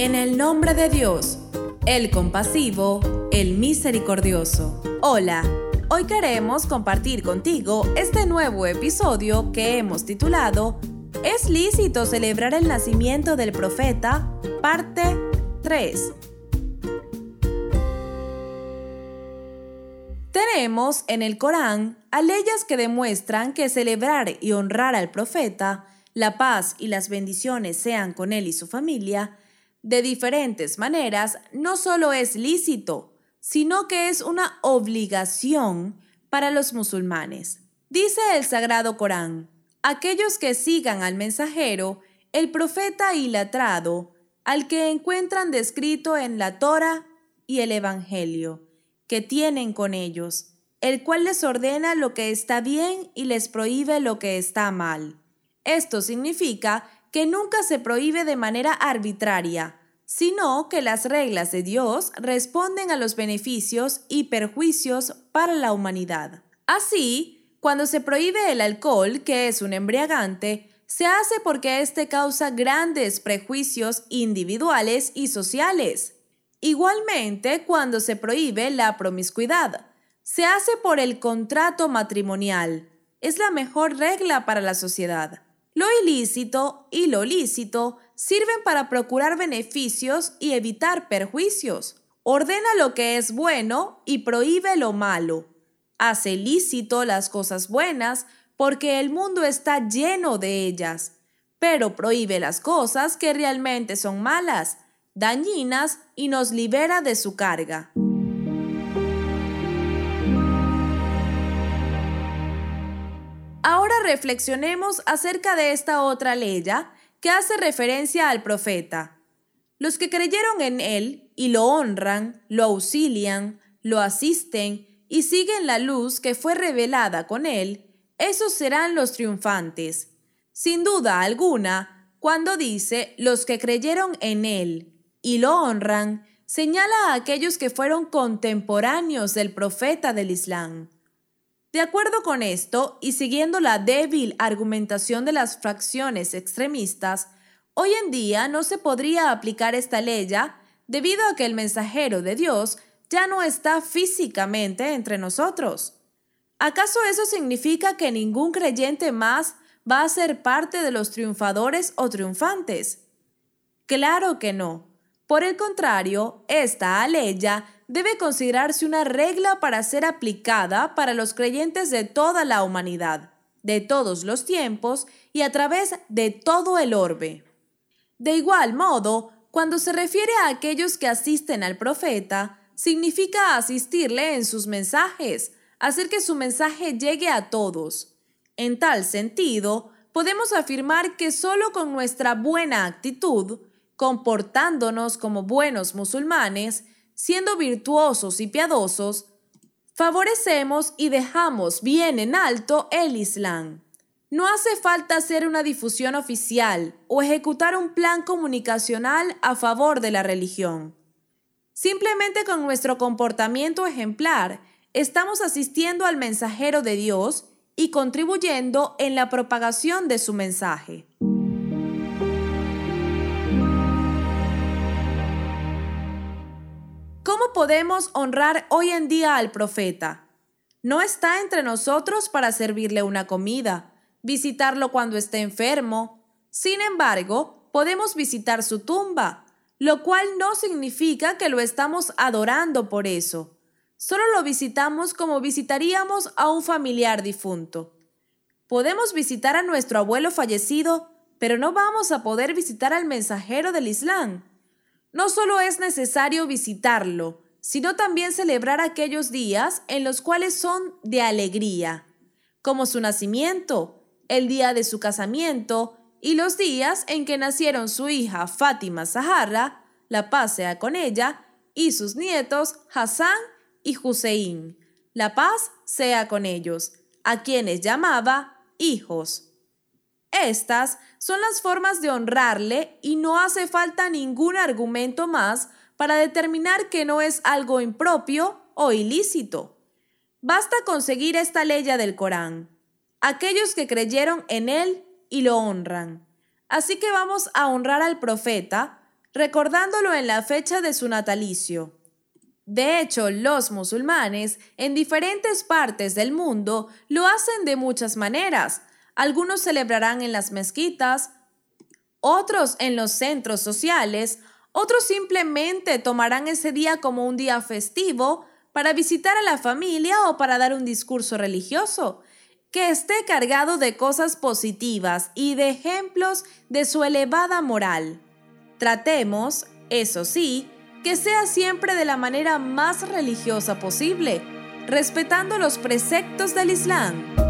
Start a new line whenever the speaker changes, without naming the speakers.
En el nombre de Dios, el compasivo, el misericordioso. Hola, hoy queremos compartir contigo este nuevo episodio que hemos titulado ¿Es lícito celebrar el nacimiento del profeta? Parte 3. Tenemos en el Corán a leyes que demuestran que celebrar y honrar al profeta, la paz y las bendiciones sean con él y su familia, de diferentes maneras, no solo es lícito, sino que es una obligación para los musulmanes. Dice el Sagrado Corán, aquellos que sigan al mensajero, el profeta ilatrado, al que encuentran descrito en la Torah y el Evangelio, que tienen con ellos, el cual les ordena lo que está bien y les prohíbe lo que está mal. Esto significa que nunca se prohíbe de manera arbitraria, sino que las reglas de Dios responden a los beneficios y perjuicios para la humanidad. Así, cuando se prohíbe el alcohol, que es un embriagante, se hace porque éste causa grandes prejuicios individuales y sociales. Igualmente, cuando se prohíbe la promiscuidad, se hace por el contrato matrimonial. Es la mejor regla para la sociedad. Lo ilícito y lo lícito sirven para procurar beneficios y evitar perjuicios. Ordena lo que es bueno y prohíbe lo malo. Hace lícito las cosas buenas porque el mundo está lleno de ellas, pero prohíbe las cosas que realmente son malas, dañinas y nos libera de su carga. Reflexionemos acerca de esta otra ley que hace referencia al profeta. Los que creyeron en él y lo honran, lo auxilian, lo asisten y siguen la luz que fue revelada con él, esos serán los triunfantes. Sin duda alguna, cuando dice los que creyeron en él y lo honran, señala a aquellos que fueron contemporáneos del profeta del Islam. De acuerdo con esto, y siguiendo la débil argumentación de las fracciones extremistas, hoy en día no se podría aplicar esta ley debido a que el mensajero de Dios ya no está físicamente entre nosotros. ¿Acaso eso significa que ningún creyente más va a ser parte de los triunfadores o triunfantes? Claro que no. Por el contrario, esta aleya debe considerarse una regla para ser aplicada para los creyentes de toda la humanidad, de todos los tiempos y a través de todo el orbe. De igual modo, cuando se refiere a aquellos que asisten al profeta, significa asistirle en sus mensajes, hacer que su mensaje llegue a todos. En tal sentido, podemos afirmar que solo con nuestra buena actitud, comportándonos como buenos musulmanes, siendo virtuosos y piadosos, favorecemos y dejamos bien en alto el Islam. No hace falta hacer una difusión oficial o ejecutar un plan comunicacional a favor de la religión. Simplemente con nuestro comportamiento ejemplar estamos asistiendo al mensajero de Dios y contribuyendo en la propagación de su mensaje. ¿Cómo podemos honrar hoy en día al profeta? No está entre nosotros para servirle una comida, visitarlo cuando esté enfermo. Sin embargo, podemos visitar su tumba, lo cual no significa que lo estamos adorando por eso. Solo lo visitamos como visitaríamos a un familiar difunto. Podemos visitar a nuestro abuelo fallecido, pero no vamos a poder visitar al mensajero del Islam. No solo es necesario visitarlo, sino también celebrar aquellos días en los cuales son de alegría, como su nacimiento, el día de su casamiento y los días en que nacieron su hija Fátima Zahara, la paz sea con ella, y sus nietos Hassan y Hussein, la paz sea con ellos, a quienes llamaba hijos. Estas son las formas de honrarle y no hace falta ningún argumento más para determinar que no es algo impropio o ilícito. Basta conseguir esta ley del Corán. Aquellos que creyeron en él y lo honran. Así que vamos a honrar al profeta, recordándolo en la fecha de su natalicio. De hecho, los musulmanes en diferentes partes del mundo lo hacen de muchas maneras. Algunos celebrarán en las mezquitas, otros en los centros sociales, otros simplemente tomarán ese día como un día festivo para visitar a la familia o para dar un discurso religioso que esté cargado de cosas positivas y de ejemplos de su elevada moral. Tratemos, eso sí, que sea siempre de la manera más religiosa posible, respetando los preceptos del Islam.